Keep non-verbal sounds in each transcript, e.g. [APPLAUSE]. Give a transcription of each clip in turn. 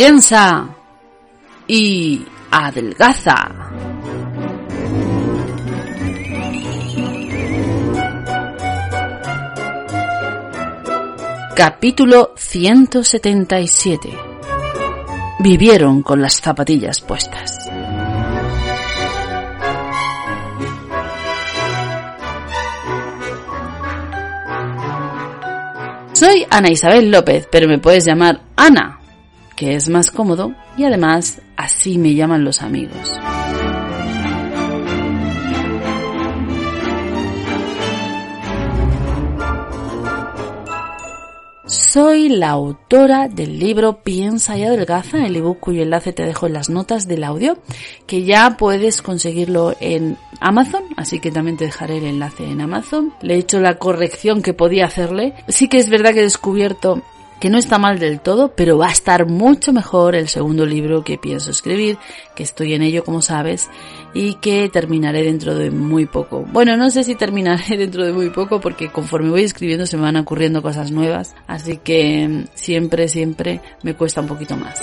Piensa y adelgaza. Capítulo 177. Vivieron con las zapatillas puestas. Soy Ana Isabel López, pero me puedes llamar Ana, que es más cómodo y además así me llaman los amigos. Soy la autora del libro Piensa y adelgaza, el ebook cuyo enlace te dejo en las notas del audio, que ya puedes conseguirlo en Amazon, así que también te dejaré el enlace en Amazon. Le he hecho la corrección que podía hacerle. Sí que es verdad que he descubierto que no está mal del todo, pero va a estar mucho mejor el segundo libro que pienso escribir, que estoy en ello como sabes, y que terminaré dentro de muy poco. Bueno, no sé si terminaré [LAUGHS] dentro de muy poco porque conforme voy escribiendo se me van ocurriendo cosas nuevas, así que mm, siempre, siempre me cuesta un poquito más.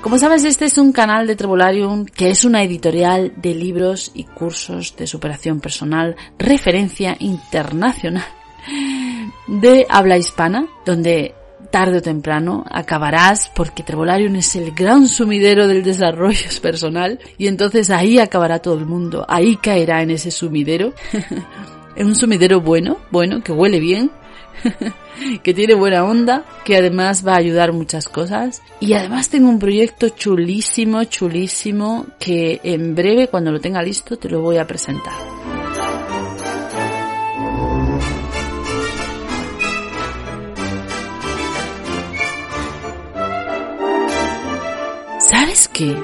Como sabes, este es un canal de Trevolarium que es una editorial de libros y cursos de superación personal, referencia internacional de habla hispana, donde tarde o temprano acabarás porque Trevolarium es el gran sumidero del desarrollo [LAUGHS] personal y entonces ahí acabará todo el mundo, ahí caerá en ese sumidero, en [LAUGHS] un sumidero bueno, bueno, que huele bien, [LAUGHS] que tiene buena onda, que además va a ayudar muchas cosas. Y además tengo un proyecto chulísimo, chulísimo, que en breve, cuando lo tenga listo, te lo voy a presentar. ¿Sabes qué?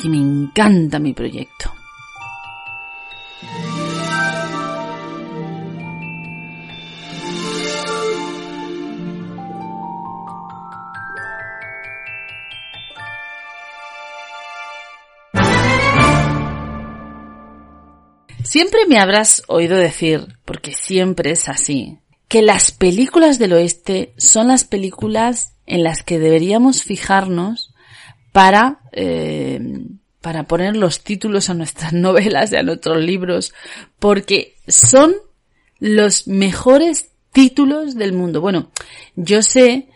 Que me encanta mi proyecto. Siempre me habrás oído decir, porque siempre es así, que las películas del oeste son las películas en las que deberíamos fijarnos para, eh, para poner los títulos a nuestras [LAUGHS] novelas y a nuestros libros, porque son los mejores títulos del mundo. Bueno, yo sé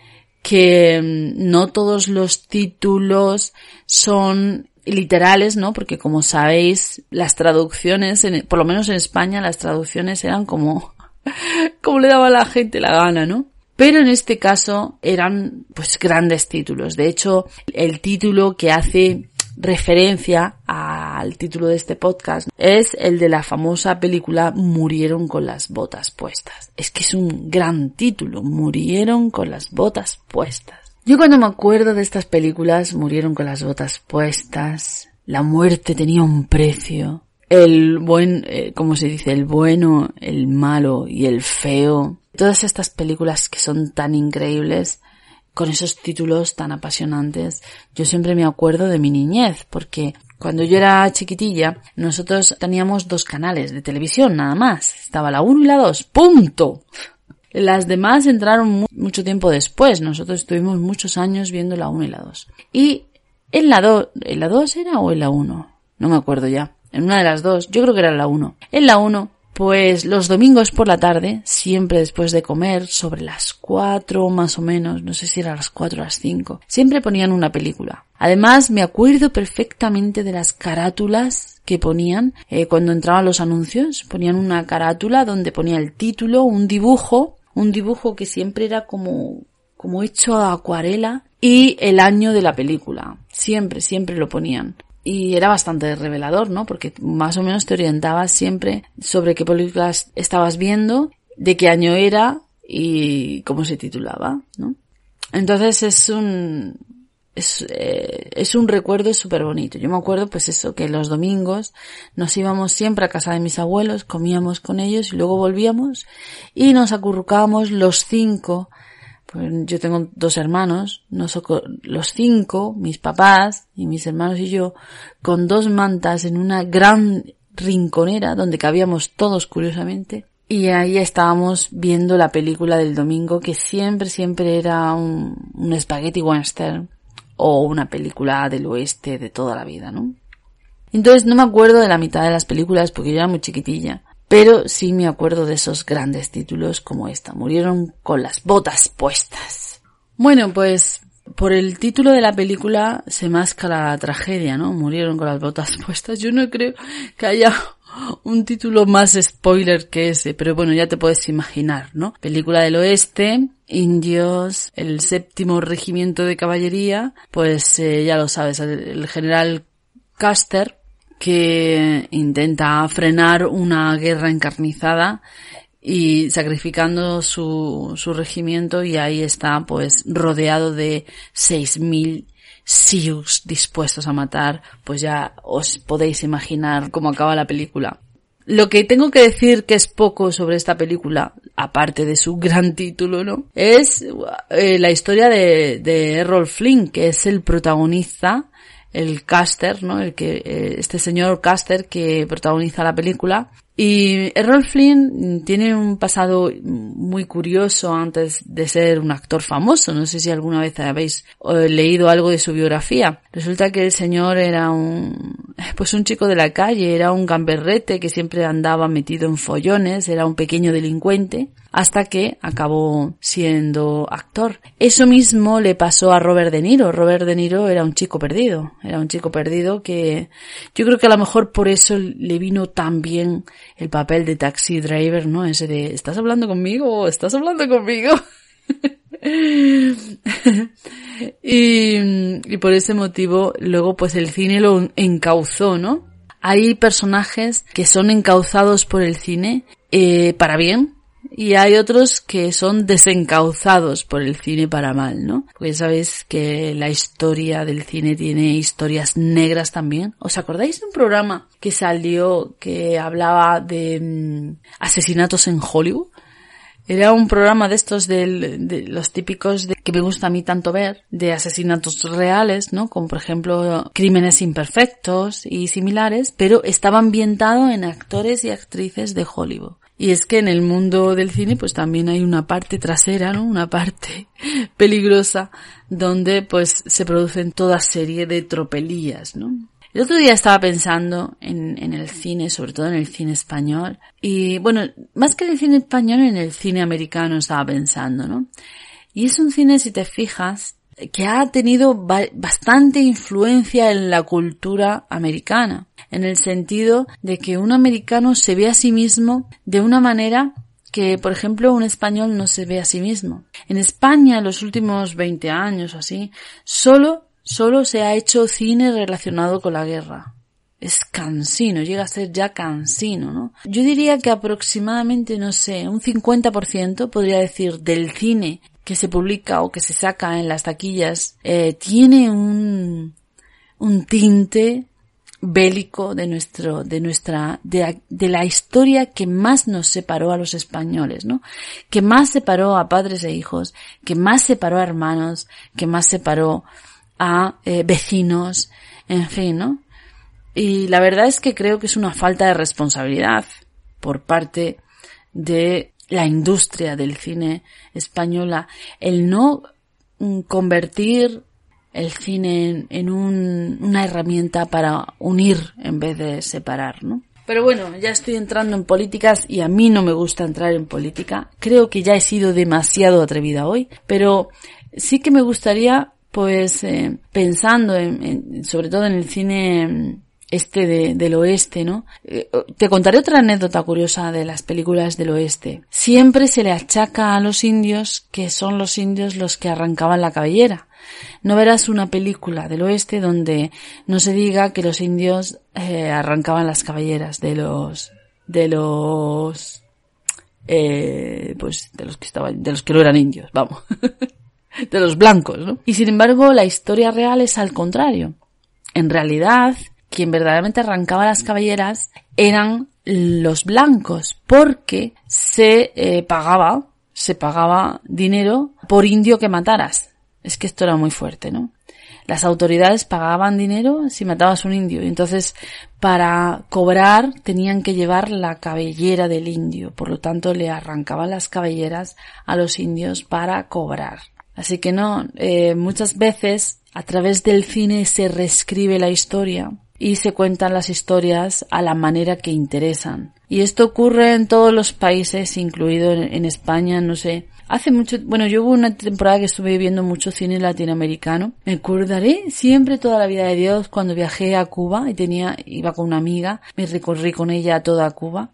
que mm, no todos los títulos son literales, ¿no? Porque como sabéis, las traducciones, por lo menos en España, las traducciones eran como, [LAUGHS] como le daba a la gente la gana, ¿no? Pero en este caso eran pues grandes títulos. De hecho, el título que hace referencia al título de este podcast es el de la famosa película Murieron con las botas puestas. Es que es un gran título, Murieron con las botas puestas. Yo cuando me acuerdo de estas películas, Murieron con las botas puestas, la muerte tenía un precio, el buen, eh, como se dice, el bueno, el malo y el feo. Todas estas películas que son tan increíbles, con esos títulos tan apasionantes, yo siempre me acuerdo de mi niñez, porque cuando yo era chiquitilla, nosotros teníamos dos canales de televisión nada más. Estaba la 1 y la 2. ¡Punto! Las demás entraron mucho tiempo después. Nosotros estuvimos muchos años viendo la 1 y la 2. Y en la 2, ¿en la 2 era o en la 1? No me acuerdo ya en una de las dos, yo creo que era la 1. En la 1 Pues los domingos por la tarde, siempre después de comer, sobre las cuatro más o menos, no sé si era las cuatro o las cinco, siempre ponían una película. Además, me acuerdo perfectamente de las carátulas que ponían eh, cuando entraban los anuncios. Ponían una carátula donde ponía el título, un dibujo, un dibujo que siempre era como, como hecho a acuarela y el año de la película. Siempre, siempre lo ponían y era bastante revelador, ¿no? Porque más o menos te orientabas siempre sobre qué películas estabas viendo, de qué año era y cómo se titulaba, ¿no? Entonces es un, es, eh, es un recuerdo súper bonito. Yo me acuerdo pues eso, que los domingos nos íbamos siempre a casa de mis abuelos, comíamos con ellos y luego volvíamos y nos acurrucábamos los cinco pues yo tengo dos hermanos, los cinco, mis papás y mis hermanos y yo, con dos mantas en una gran rinconera donde cabíamos todos curiosamente. Y ahí estábamos viendo la película del domingo que siempre, siempre era un, un spaghetti western o una película del oeste de toda la vida, ¿no? Entonces no me acuerdo de la mitad de las películas porque yo era muy chiquitilla. Pero sí me acuerdo de esos grandes títulos como esta. Murieron con las botas puestas. Bueno, pues por el título de la película se masca la tragedia, ¿no? Murieron con las botas [LAUGHS] puestas. Yo no creo que haya un título más spoiler que ese, pero bueno, ya te puedes imaginar, ¿no? Película del oeste, indios, el séptimo regimiento de caballería, pues eh, ya lo sabes, el general Custer que intenta frenar una guerra encarnizada y sacrificando su, su regimiento y ahí está pues rodeado de 6.000 Sioux dispuestos a matar, pues ya os podéis imaginar cómo acaba la película. Lo que tengo que decir que es poco sobre esta película, aparte de su gran título, ¿no? Es eh, la historia de, de Errol Flynn, que es el protagonista el caster, ¿no? El que, eh, este señor caster que protagoniza la película. Y Errol Flynn tiene un pasado muy curioso antes de ser un actor famoso. No sé si alguna vez habéis eh, leído algo de su biografía. Resulta que el señor era un, pues un chico de la calle, era un gamberrete que siempre andaba metido en follones, era un pequeño delincuente hasta que acabó siendo actor. Eso mismo le pasó a Robert De Niro. Robert De Niro era un chico perdido, era un chico perdido que yo creo que a lo mejor por eso le vino tan bien el papel de taxi driver, ¿no? Ese de, ¿estás hablando conmigo? ¿Estás hablando conmigo? [LAUGHS] y, y por ese motivo luego pues el cine lo encauzó, ¿no? Hay personajes que son encauzados por el cine eh, para bien, y hay otros que son desencauzados por el cine para mal, ¿no? Porque sabéis que la historia del cine tiene historias negras también. ¿Os acordáis de un programa que salió que hablaba de mm, asesinatos en Hollywood? Era un programa de estos de, los típicos de, que me gusta a mí tanto ver, de asesinatos reales, ¿no? Como por ejemplo crímenes imperfectos y similares, pero estaba ambientado en actores y actrices de Hollywood. Y es que en el mundo del cine pues también hay una parte trasera, ¿no? Una parte [LAUGHS] peligrosa donde pues se producen toda serie de tropelías, ¿no? El otro día estaba pensando en, en, el cine, sobre todo en el cine español, y bueno, más que en el cine español, en el cine americano estaba pensando, ¿no? Y es un cine, si te fijas, que ha tenido bastante influencia en la cultura americana, en el sentido de que un americano se ve a sí mismo de una manera que, por ejemplo, un español no se ve a sí mismo. En España, en los últimos 20 años o así, solo, solo se ha hecho cine relacionado con la guerra. Es cansino, llega a ser ya cansino, ¿no? Yo diría que aproximadamente, no sé, un 50% podría decir del cine que se publica o que se saca en las taquillas eh, tiene un, un tinte bélico de nuestro, de nuestra, de, la historia que más nos separó a los españoles, ¿no? Que más separó a padres e hijos, que más separó a hermanos, que más separó a eh, vecinos, en fin, ¿no? Y la verdad es que creo que es una falta de responsabilidad por parte de la industria del cine española, el no mm, convertir el cine en, un, una herramienta para unir en vez de separar, ¿no? Pero bueno, ya estoy entrando en políticas y a mí no me gusta entrar en política. Creo que ya he sido demasiado atrevida hoy, pero sí que me gustaría, pues, eh, pensando en, sobre todo en el cine este de, del oeste, ¿no? Eh, te contaré otra anécdota curiosa de las películas del oeste. Siempre se le achaca a los indios que son los indios los que arrancaban la cabellera. No verás una película del oeste donde no se diga que los indios eh, arrancaban las cabelleras de los de los eh, pues de los que estaban de los que no eran indios, vamos. [LAUGHS] de los blancos, ¿no? Y sin embargo, la historia real es al contrario. En realidad, quien verdaderamente arrancaba las cabelleras eran los blancos, porque se eh, pagaba, se pagaba dinero por indio que mataras. Es que esto era muy fuerte, ¿no? Las autoridades pagaban dinero si matabas un indio y entonces para cobrar tenían que llevar la cabellera del indio, por lo tanto le arrancaban las cabelleras a los indios para cobrar. Así que no, eh, muchas veces a través del cine se reescribe la historia y se cuentan las historias a la manera que interesan. Y esto ocurre en todos los países, incluido en, España, no sé. Hace mucho, bueno, yo hubo una temporada que estuve viendo mucho cine latinoamericano. Me acordaré siempre toda la vida de Dios cuando viajé a Cuba y tenía, iba con una amiga, me recorrí con ella toda Cuba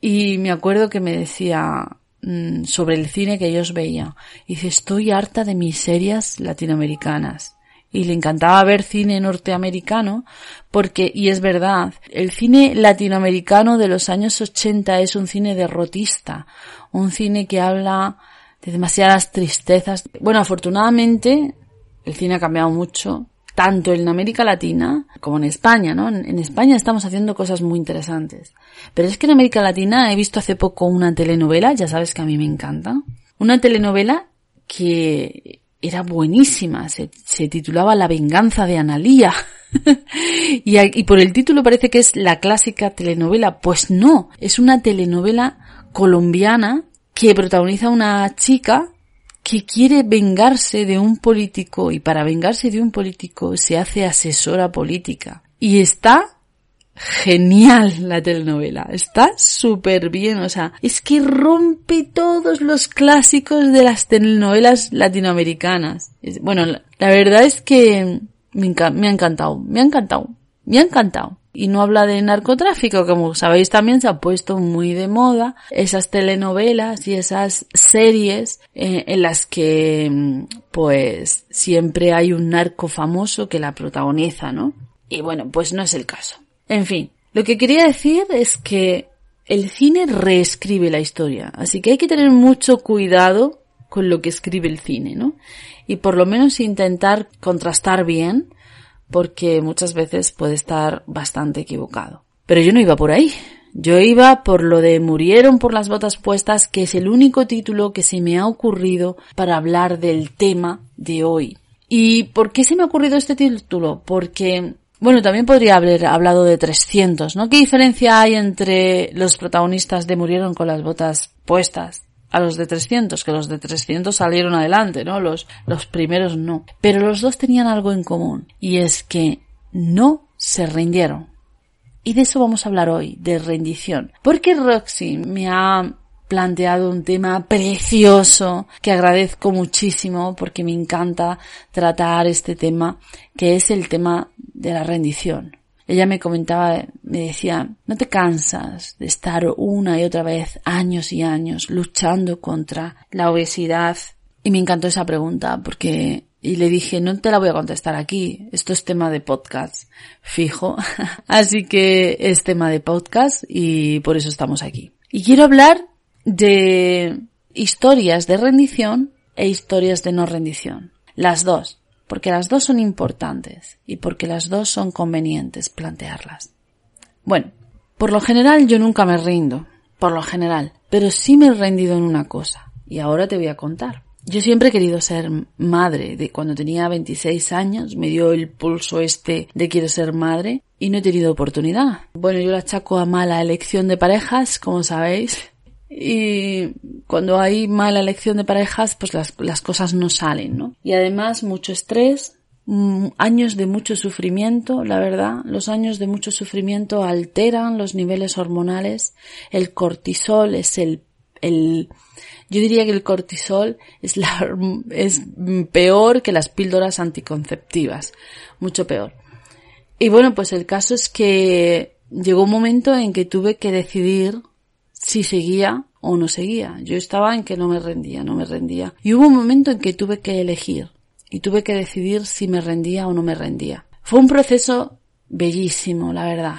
y me acuerdo que me decía, mm, sobre el cine que ellos veían. Y dice, estoy harta de mis series latinoamericanas y le encantaba ver cine norteamericano porque, y es verdad, el cine latinoamericano de los años 80 es un cine derrotista, un cine que habla de demasiadas tristezas. Bueno, afortunadamente el cine ha cambiado mucho, tanto en América Latina como en España, ¿no? En, España estamos haciendo cosas muy interesantes. Pero es que en América Latina he visto hace poco una telenovela, ya sabes que a mí me encanta, una telenovela que era buenísima, se, se titulaba La venganza de Analía. [LAUGHS] y, y por el título parece que es la clásica telenovela. Pues no, es una telenovela colombiana que protagoniza una chica que quiere vengarse de un político y para vengarse de un político se hace asesora política. Y está genial la telenovela. Está súper bien. O sea, es que rompe todos los clásicos de las telenovelas latinoamericanas. Bueno, la, verdad es que me, me ha encantado. Me ha encantado. Me ha encantado. Y no habla de narcotráfico, como sabéis también se ha puesto muy de moda esas telenovelas y esas series eh, en las que pues siempre hay un narco famoso que la protagoniza, ¿no? Y bueno, pues no es el caso. En fin, lo que quería decir es que el cine reescribe la historia, así que hay que tener mucho cuidado con lo que escribe el cine, ¿no? Y por lo menos intentar contrastar bien, porque muchas veces puede estar bastante equivocado. Pero yo no iba por ahí. Yo iba por lo de Murieron por las botas puestas, que es el único título que se me ha ocurrido para hablar del tema de hoy. ¿Y por qué se me ha ocurrido este título? Porque bueno, también podría haber hablado de 300, ¿no? ¿Qué diferencia hay entre los protagonistas de Murieron con las botas puestas a los de 300? Que los de 300 salieron adelante, ¿no? Los, los primeros no. Pero los dos tenían algo en común, y es que no se rindieron. Y de eso vamos a hablar hoy, de rendición. Porque Roxy me ha planteado un tema precioso que agradezco muchísimo porque me encanta tratar este tema que es el tema de la rendición. Ella me comentaba, me decía, no te cansas de estar una y otra vez años y años luchando contra la obesidad. Y me encantó esa pregunta porque y le dije, no te la voy a contestar aquí, esto es tema de podcast, fijo. [LAUGHS] Así que es tema de podcast y por eso estamos aquí. Y quiero hablar de historias de rendición e historias de no rendición. Las dos, porque las dos son importantes y porque las dos son convenientes plantearlas. Bueno, por lo general yo nunca me rindo, por lo general, pero sí me he rendido en una cosa y ahora te voy a contar. Yo siempre he querido ser madre. De cuando tenía 26 años me dio el pulso este de quiero ser madre y no he tenido oportunidad. Bueno, yo la achaco a mala elección de parejas, como sabéis, y cuando hay mala elección de parejas, pues las, las cosas no salen, ¿no? Y además mucho estrés, mm, años de mucho sufrimiento, la verdad. Los años de mucho sufrimiento alteran los niveles hormonales. El cortisol es el, el, yo diría que el cortisol es la, [LAUGHS] es peor que las píldoras anticonceptivas. Mucho peor. Y bueno, pues el caso es que llegó un momento en que tuve que decidir si seguía o no seguía. Yo estaba en que no me rendía, no me rendía. Y hubo un momento en que tuve que elegir y tuve que decidir si me rendía o no me rendía. Fue un proceso bellísimo, la verdad.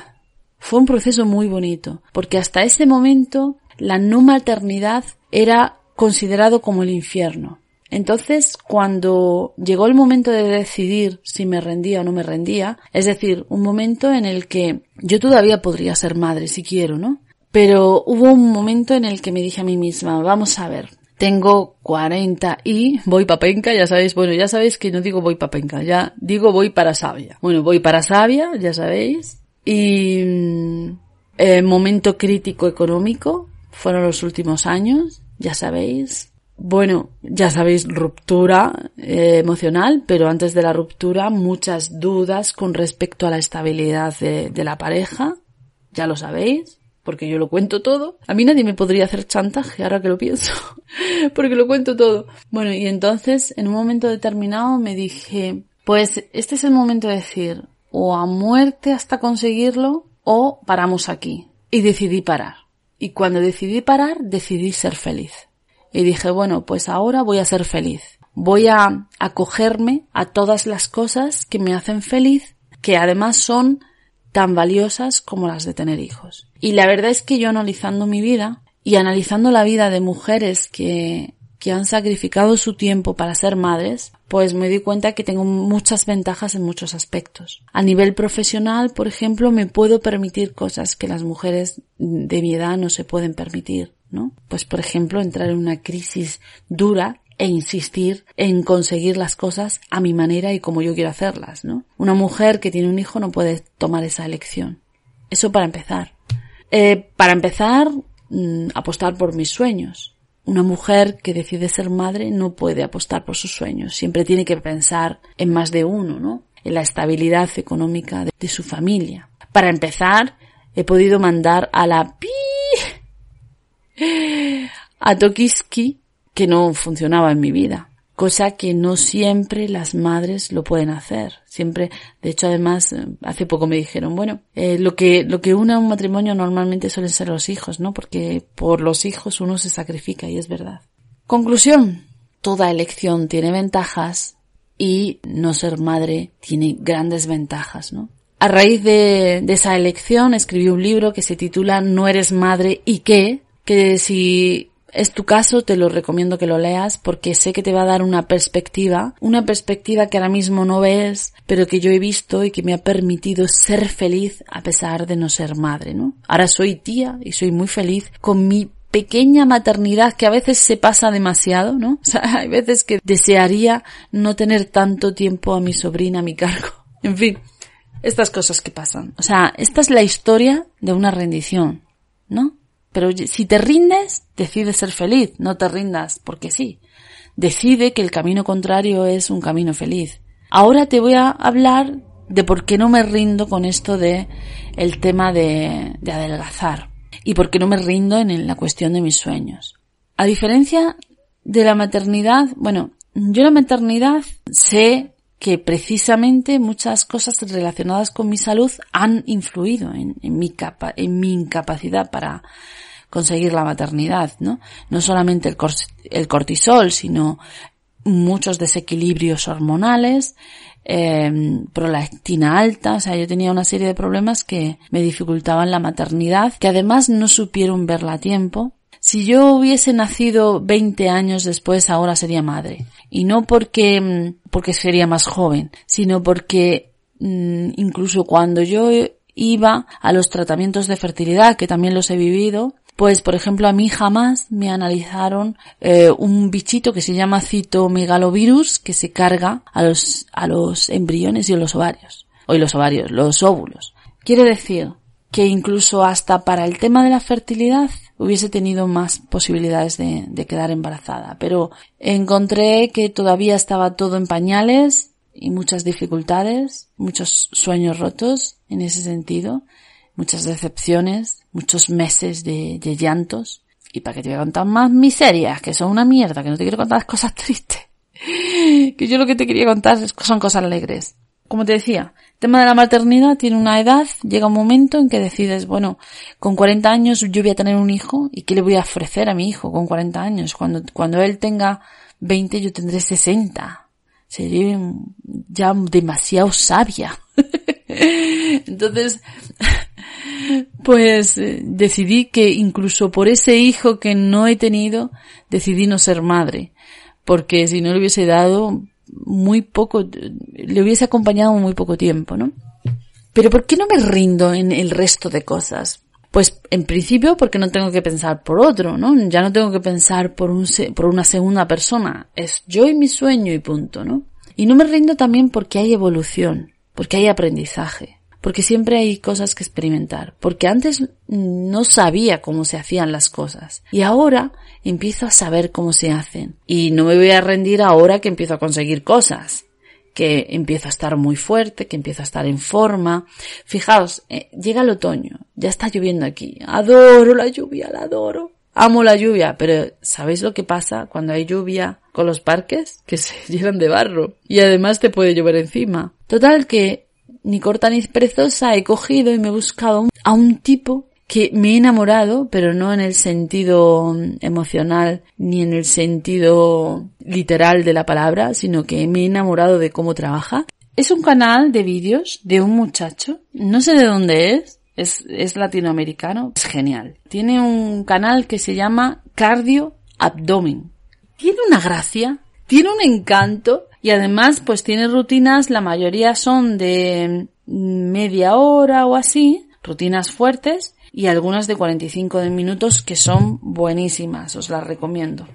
Fue un proceso muy bonito, porque hasta ese momento la no maternidad era considerado como el infierno. Entonces, cuando llegó el momento de decidir si me rendía o no me rendía, es decir, un momento en el que yo todavía podría ser madre si quiero, ¿no? Pero hubo un momento en el que me dije a mí misma, vamos a ver, tengo 40 y voy pa' penca, ya sabéis, bueno, ya sabéis que no digo voy pa' penca, ya digo voy para sabia. Bueno, voy para sabia, ya sabéis. Y mm, eh, momento crítico económico fueron los últimos años, ya sabéis. Bueno, ya sabéis, ruptura eh, emocional, pero antes de la ruptura muchas dudas con respecto a la estabilidad de, de la pareja, ya lo sabéis porque yo lo cuento todo. A mí nadie me podría hacer chantaje, ahora que lo pienso, [LAUGHS] porque lo cuento todo. Bueno, y entonces, en un momento determinado me dije, pues este es el momento de decir, o a muerte hasta conseguirlo, o paramos aquí. Y decidí parar. Y cuando decidí parar, decidí ser feliz. Y dije, bueno, pues ahora voy a ser feliz. Voy a acogerme a todas las cosas que me hacen feliz, que además son tan valiosas como las de tener hijos. Y la verdad es que yo analizando mi vida y analizando la vida de mujeres que, que han sacrificado su tiempo para ser madres, pues me di cuenta que tengo muchas ventajas en muchos aspectos. A nivel profesional, por ejemplo, me puedo permitir cosas que las mujeres de mi edad no se pueden permitir, ¿no? Pues por ejemplo, entrar en una crisis dura e insistir en conseguir las cosas a mi manera y como yo quiero hacerlas, ¿no? Una mujer que tiene un hijo no puede tomar esa elección. Eso para empezar. Eh, para empezar, mm, apostar por mis sueños. Una mujer que decide ser madre no puede apostar por sus sueños. Siempre tiene que pensar en más de uno, ¿no? En la estabilidad económica de, su familia. Para empezar, he podido mandar a la pi a Tokiski que no funcionaba en mi vida. Cosa que no siempre las madres lo pueden hacer. Siempre, de hecho, además, eh, hace poco me dijeron, bueno, eh, lo que, lo que une a un matrimonio normalmente suelen ser los hijos, ¿no? Porque por los hijos uno se sacrifica y es verdad. Conclusión. Toda elección tiene ventajas y no ser madre tiene grandes ventajas, ¿no? A raíz de, de, esa elección escribí un libro que se titula No eres madre y qué, que si es tu caso, te lo recomiendo que lo leas porque sé que te va a dar una perspectiva, una perspectiva que ahora mismo no ves, pero que yo he visto y que me ha permitido ser feliz a pesar de no ser madre, ¿no? Ahora soy tía y soy muy feliz con mi pequeña maternidad que a veces se pasa demasiado, ¿no? [LAUGHS] O sea, hay veces que desearía no tener tanto tiempo a mi sobrina a mi cargo. [LAUGHS] En fin, estas cosas que pasan. O sea, esta es la historia de una rendición, ¿no? Pero si te rindes, decide ser feliz, no te rindas porque sí. Decide que el camino contrario es un camino feliz. Ahora te voy a hablar de por qué no me rindo con esto de el tema de, de adelgazar y por qué no me rindo en la cuestión de mis sueños. A diferencia de la maternidad, bueno, yo la maternidad sé que precisamente muchas cosas relacionadas con mi salud han influido en, mi, incapacidad para conseguir la maternidad, ¿no? No solamente el, el cortisol, sino muchos desequilibrios hormonales, eh, prolactina alta, o sea, yo tenía una serie de problemas que me dificultaban la maternidad, que además no supieron verla a tiempo. Si yo hubiese nacido 20 años después, ahora sería madre. Y no porque, mm, porque sería más joven, sino porque mm, incluso cuando yo iba a los tratamientos de fertilidad, que también los he vivido, pues por ejemplo a mí jamás me analizaron eh, un bichito que se llama citomegalovirus que se carga a los, a los embriones y a los ovarios. O los ovarios, los óvulos. Quiere decir que incluso hasta para el tema de la fertilidad hubiese tenido más posibilidades de, quedar embarazada. Pero encontré que todavía estaba todo en pañales y muchas dificultades, muchos sueños rotos en ese sentido, muchas decepciones, muchos meses de, de llantos. Y para que te voy a contar más miserias, que son una mierda, que no te quiero contar cosas tristes. [LAUGHS] que yo lo que te quería contar son cosas alegres. Como te decía, tema de la maternidad tiene una edad, llega un momento en que decides, bueno, con 40 años yo voy a tener un hijo y qué le voy a ofrecer a mi hijo con 40 años. Cuando, cuando él tenga 20 yo tendré 60. Sería ya demasiado sabia. [LAUGHS] Entonces, [LAUGHS] pues eh, decidí que incluso por ese hijo que no he tenido, decidí no ser madre. Porque si no le hubiese dado muy poco, le hubiese acompañado muy poco tiempo, ¿no? Pero ¿por qué no me rindo en el resto de cosas? Pues en principio porque no tengo que pensar por otro, ¿no? Ya no tengo que pensar por, un, por una segunda persona. Es yo y mi sueño y punto, ¿no? Y no me rindo también porque hay evolución, porque hay aprendizaje, porque siempre hay cosas que experimentar, porque antes no sabía cómo se hacían las cosas y ahora empiezo a saber cómo se hacen. Y no me voy a rendir ahora que empiezo a conseguir cosas que empiezo a estar muy fuerte, que empiezo a estar en forma. Fijaos, eh, llega el otoño, ya está lloviendo aquí. Adoro la lluvia, la adoro. Amo la lluvia, pero ¿sabéis lo que pasa cuando hay lluvia con los parques? Que se [LAUGHS] llenan de barro. Y además te puede llover encima. Total que ni corta ni perezosa he cogido y me he buscado a un tipo que me he enamorado, pero no en el sentido emocional ni en el sentido literal de la palabra, sino que me he enamorado de cómo trabaja. Es un canal de vídeos de un muchacho, no sé de dónde es, es latinoamericano, es genial. Tiene un canal que se llama Cardio Abdomen. Tiene una gracia, tiene un encanto y además pues tiene rutinas, la mayoría son de media hora o así, rutinas fuertes y algunas de 45 minutos que son buenísimas, os las recomiendo.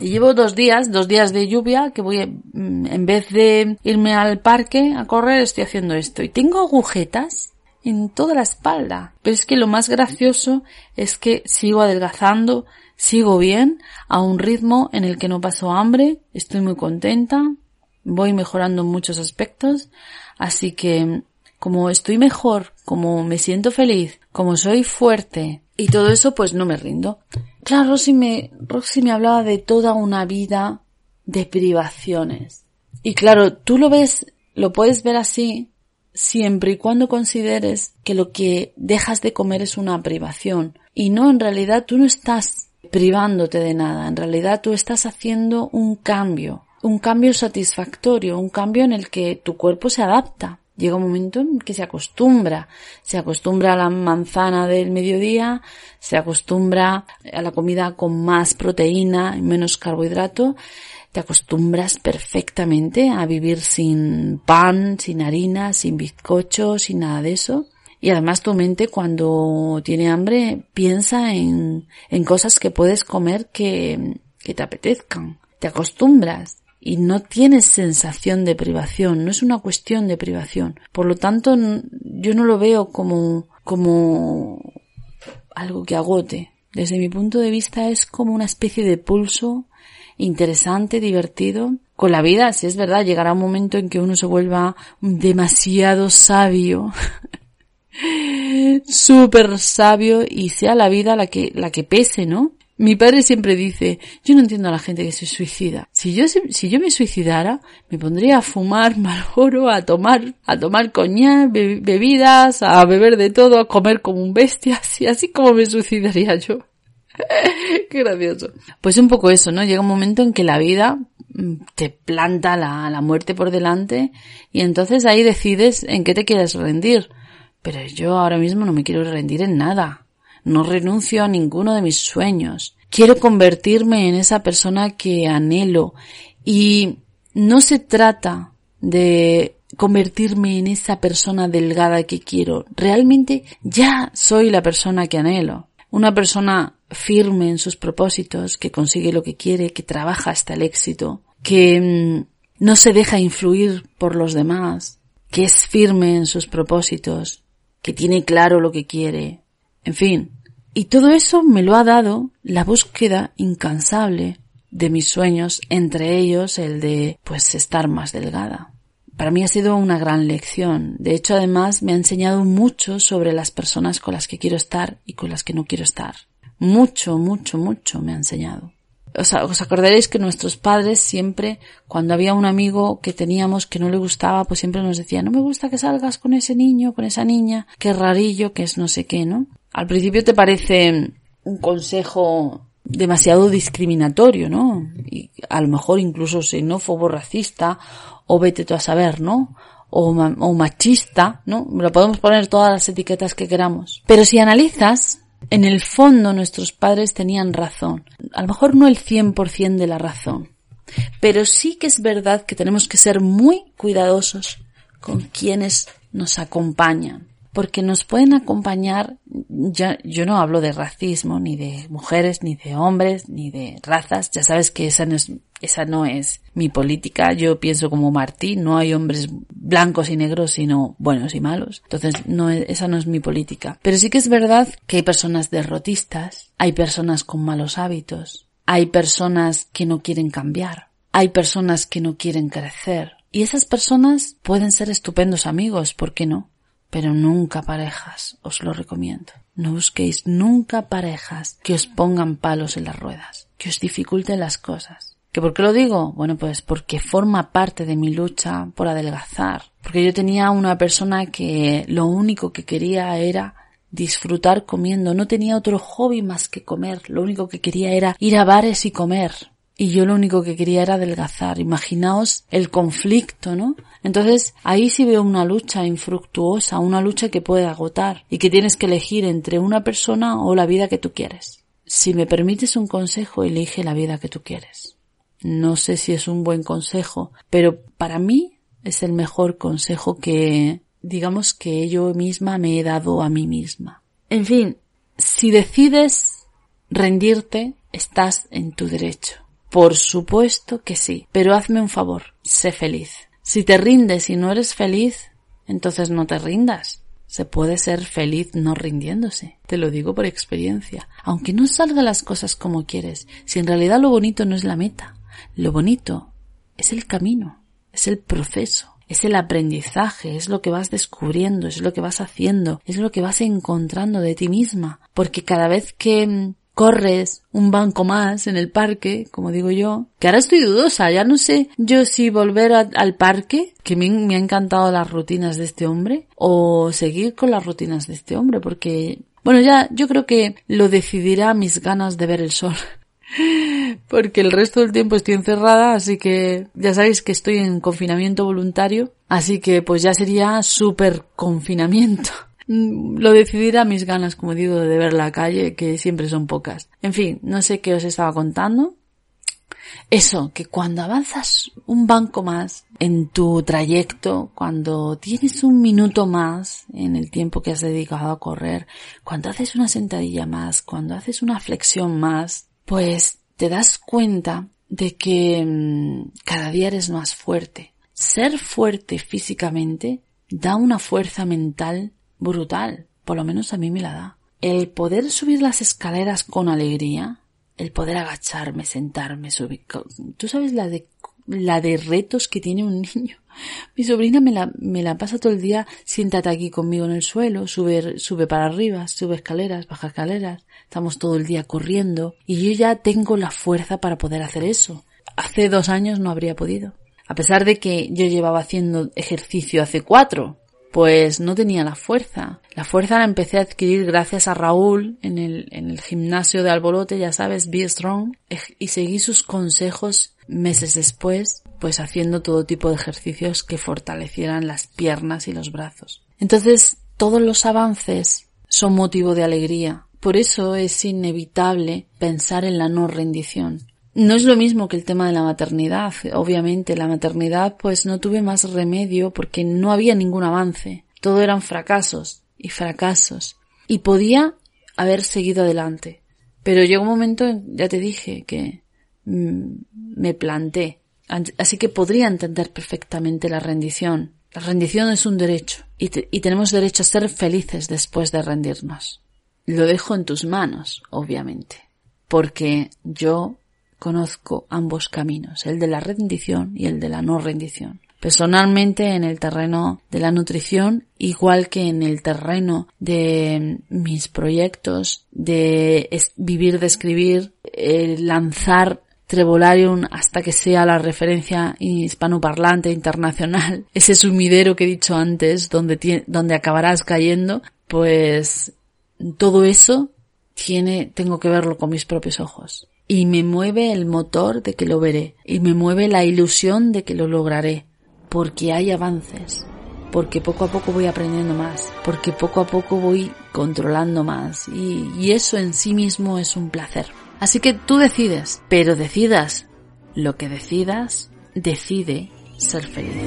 Y llevo dos días, dos días de lluvia, que voy, mm, en vez de irme al parque a correr, estoy haciendo esto. Y tengo agujetas en toda la espalda. Pero es que lo más gracioso es que sigo adelgazando, sigo bien, a un ritmo en el que no paso hambre, estoy muy contenta, voy mejorando en muchos aspectos, así que como estoy mejor, como me siento feliz, como soy fuerte y todo eso, pues no me rindo. Claro, Rosy me, Roxy me hablaba de toda una vida de privaciones. Y claro, tú lo ves, lo puedes ver así siempre y cuando consideres que lo que dejas de comer es una privación. Y no, en realidad tú no estás privándote de nada, en realidad tú estás haciendo un cambio, un cambio satisfactorio, un cambio en el que tu cuerpo se adapta. Llega un momento en que se acostumbra, se acostumbra a la manzana del mediodía, se acostumbra a la comida con más proteína y menos carbohidrato, te acostumbras perfectamente a vivir sin pan, sin harina, sin bizcocho, sin nada de eso. Y además tu mente cuando tiene hambre piensa en, en cosas que puedes comer que, que te apetezcan. Te acostumbras y no tienes sensación de privación, no es una cuestión de privación. Por lo tanto, yo no lo veo como, como algo que agote. Desde mi punto de vista es como una especie de pulso interesante, divertido. Con la vida, si es verdad, llegará un momento en que uno se vuelva demasiado sabio, [LAUGHS] súper sabio y sea la vida la que, la que pese, ¿no? Mi padre siempre dice, yo no entiendo a la gente que se suicida. Si yo, si yo me suicidara, me pondría a fumar [LAUGHS] malboro, a tomar, a tomar coñac, bebidas, a beber de todo, a comer como un bestia, [LAUGHS] así, así como me suicidaría yo. [LAUGHS] Qué gracioso. Pues un poco eso, ¿no? Llega un momento en que la vida mm, te planta la, la muerte por delante y entonces ahí decides en qué te quieres rendir. Pero yo ahora mismo no me quiero rendir en nada. No renuncio a ninguno de mis sueños. Quiero convertirme en esa persona que anhelo y no se trata de convertirme en esa persona delgada que quiero. Realmente ya soy la persona que anhelo. Una persona firme en sus propósitos, que consigue lo que quiere, que trabaja hasta el éxito, que mm, no se deja influir por los demás, que es firme en sus propósitos, que tiene claro lo que quiere. En fin, y todo eso me lo ha dado la búsqueda incansable de mis sueños, entre ellos el de, pues, estar más delgada. para mí ha sido una gran lección. De hecho, además, me ha enseñado mucho sobre las personas con las que quiero estar y con las que no quiero estar. Mucho, mucho, mucho me ha enseñado. Os, acordaréis que nuestros padres siempre, cuando había un amigo que teníamos que no le gustaba, pues siempre nos decía, no me gusta que salgas con ese niño, con esa niña, qué rarillo, que es no sé qué, ¿no? Al principio te parece un consejo demasiado discriminatorio, ¿no? Y a lo mejor incluso xenófobo, racista, o vete tú a saber, ¿no? O, o machista, ¿no? Lo podemos poner todas las etiquetas que queramos. Pero si analizas, en el fondo nuestros padres tenían razón. A lo mejor no el 100% de la razón. Pero sí que es verdad que tenemos que ser muy cuidadosos con quienes nos acompañan porque nos pueden acompañar, ya, yo no hablo de racismo, ni de mujeres, ni de hombres, ni de razas, ya sabes que esa no es, esa no es mi política, yo pienso como Martín, no hay hombres blancos y negros, sino buenos y malos, entonces no esa no es mi política. Pero sí que es verdad que hay personas derrotistas, hay personas con malos hábitos, hay personas que no quieren cambiar, hay personas que no quieren crecer, y esas personas pueden ser estupendos amigos, ¿por qué no? Pero nunca parejas, os lo recomiendo. No busquéis nunca parejas que os pongan palos en las ruedas, que os dificulten las cosas. ¿Que por qué lo digo? Bueno, pues porque forma parte de mi lucha por adelgazar. Porque yo tenía una persona que lo único que quería era disfrutar comiendo, no tenía otro hobby más que comer, lo único que quería era ir a bares y comer y yo lo único que quería era adelgazar. Imaginaos el conflicto, ¿no? Entonces ahí sí veo una lucha infructuosa, una lucha que puede agotar y que tienes que elegir entre una persona o la vida que tú quieres. Si me permites un consejo, elige la vida que tú quieres. No sé si es un buen consejo, pero para mí es el mejor consejo que, digamos que yo misma me he dado a mí misma. En fin, si decides rendirte, estás en tu derecho. Por supuesto que sí, pero hazme un favor, sé feliz. Si te rindes y no eres feliz, entonces no te rindas. Se puede ser feliz no rindiéndose. Te lo digo por experiencia. Aunque no salgan las cosas como quieres, si en realidad lo bonito no es la meta, lo bonito es el camino, es el proceso, es el aprendizaje, es lo que vas descubriendo, es lo que vas haciendo, es lo que vas encontrando de ti misma. Porque cada vez que corres un banco más en el parque, como digo yo, que ahora estoy dudosa, ya no sé yo si volver al parque, que me, me han encantado las rutinas de este hombre, o seguir con las rutinas de este hombre, porque, bueno, ya yo creo que lo decidirá mis ganas de ver el sol. [LAUGHS] Porque el resto del tiempo estoy encerrada, así que ya sabéis que estoy en confinamiento voluntario, así que pues ya sería súper confinamiento. [LAUGHS] Mm, lo decidirá mis ganas, como digo, de ver la calle, que siempre son pocas. En fin, no sé qué os estaba contando. Eso, que cuando avanzas un banco más en tu trayecto, cuando tienes un minuto más en el tiempo que has dedicado a correr, cuando haces una sentadilla más, cuando haces una flexión más, pues te das cuenta de que mm, cada día eres más fuerte. Ser fuerte físicamente da una fuerza mental brutal, por lo menos a mí me la da. El poder subir las escaleras con alegría, el poder agacharme, sentarme, subir. Tú sabes la de la de retos que tiene un [LAUGHS] niño. Mi sobrina me la, me la pasa todo el día, siéntate aquí conmigo en el suelo, sube, sube para arriba, sube escaleras, baja escaleras, estamos todo el día corriendo y yo ya tengo la fuerza para poder hacer eso. Hace dos años no habría podido. A pesar de que yo llevaba haciendo ejercicio hace cuatro, pues no tenía la fuerza. La fuerza la empecé a adquirir gracias a Raúl en el, gimnasio de Albolote, ya sabes, Be Strong, y seguí sus consejos meses después, pues haciendo todo tipo de ejercicios que fortalecieran las piernas y los brazos. Entonces, todos los avances son motivo de alegría. Por eso es inevitable pensar en la no rendición. No es lo mismo que el tema de la maternidad. Obviamente, la maternidad pues no tuve más remedio porque no había ningún avance. Todo eran fracasos y fracasos. Y podía haber seguido adelante. Pero llegó un momento, ya te dije, que mm, me planté. Así que podría entender perfectamente la rendición. La rendición es un derecho y, y tenemos derecho a ser felices después de rendirnos. Lo dejo en tus manos, obviamente, porque yo Conozco ambos caminos, el de la rendición y el de la no rendición. personalmente en el terreno de la nutrición, igual que en el terreno de mis proyectos, de vivir de escribir, lanzar Trevolarium hasta que sea la referencia hispanoparlante internacional, [LAUGHS] ese sumidero que he dicho antes, donde, donde acabarás cayendo, pues todo eso tiene, tengo que verlo con mis propios ojos. Y me mueve el motor de que lo veré. Y me mueve la ilusión de que lo lograré. Porque hay avances. Porque poco a poco voy aprendiendo más. Porque poco a poco voy controlando más. Y, eso en sí mismo es un placer. Así que tú decides. Pero decidas lo que decidas, decide ser feliz.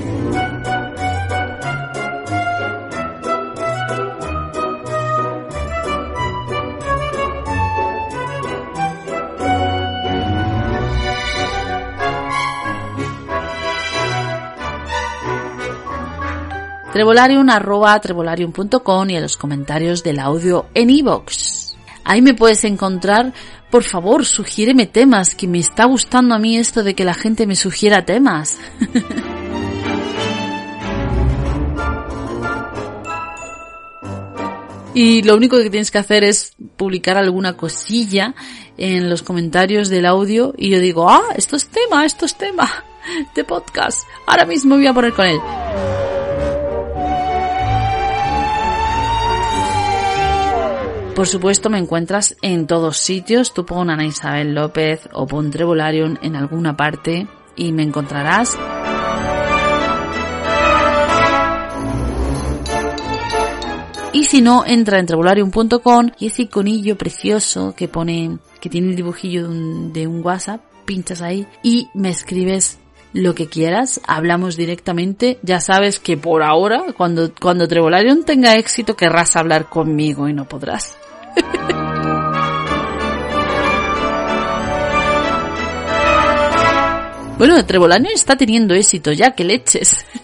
Trevolarium arroba trevolarium.com y en los comentarios del audio en iVoox. Ahí me puedes encontrar, por favor, sugiéreme temas, que me está gustando a mí esto de que la gente me sugiera temas. [LAUGHS] Y lo único que tienes que hacer es publicar alguna cosilla en los comentarios del audio y yo digo, ah, esto es tema, esto es tema de podcast. Ahora mismo voy a poner con él. Por supuesto me encuentras en todos sitios, tú pon Ana Isabel López o pon Trevolarium en alguna parte y me encontrarás. Y si no, entra en trevolarium.com y ese iconillo precioso que pone, que tiene el dibujillo de un, WhatsApp, pinchas ahí y me escribes lo que quieras, hablamos directamente. Ya sabes que por ahora, cuando, cuando tenga éxito, querrás hablar conmigo y no podrás. [LAUGHS] bueno, Trevolarium está teniendo éxito ya, que leches. [LAUGHS]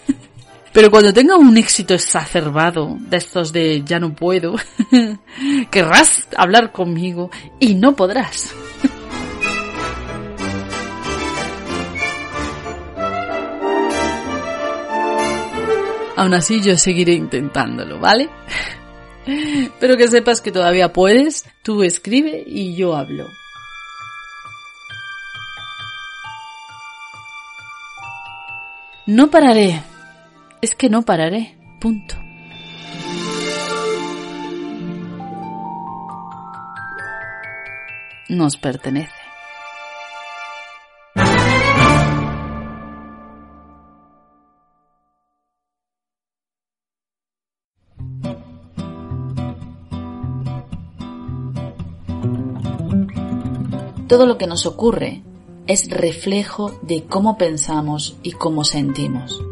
Pero cuando tenga un éxito exacerbado, de estos de ya no puedo, [LAUGHS] querrás hablar conmigo y no podrás. Aún así yo seguiré intentándolo, ¿vale? Pero que sepas que todavía puedes, tú escribe y yo hablo. No pararé. Es que no pararé. Punto. Nos pertenece. Todo lo que nos ocurre es reflejo de cómo pensamos y cómo sentimos.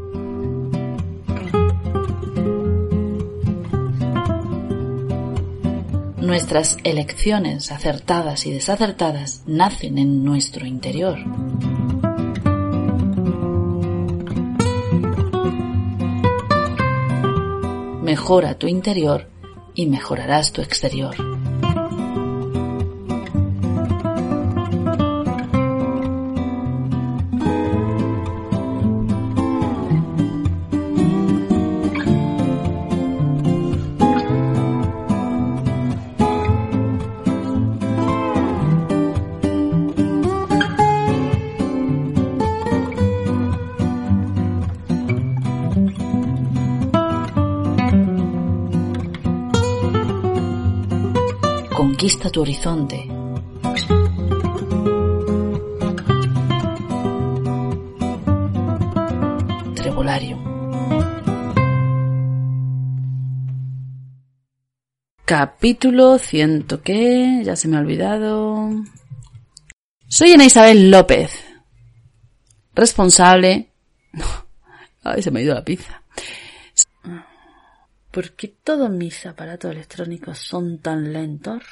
Nuestras elecciones acertadas y desacertadas nacen en nuestro interior. Mejora tu interior y mejorarás tu exterior. Tu horizonte. Trebolario. Capítulo ciento que ya se me ha olvidado. Soy Ana Isabel López, responsable. [LAUGHS] Ay, se me ha ido la pizza. ¿Por qué todos mis aparatos electrónicos son tan lentos?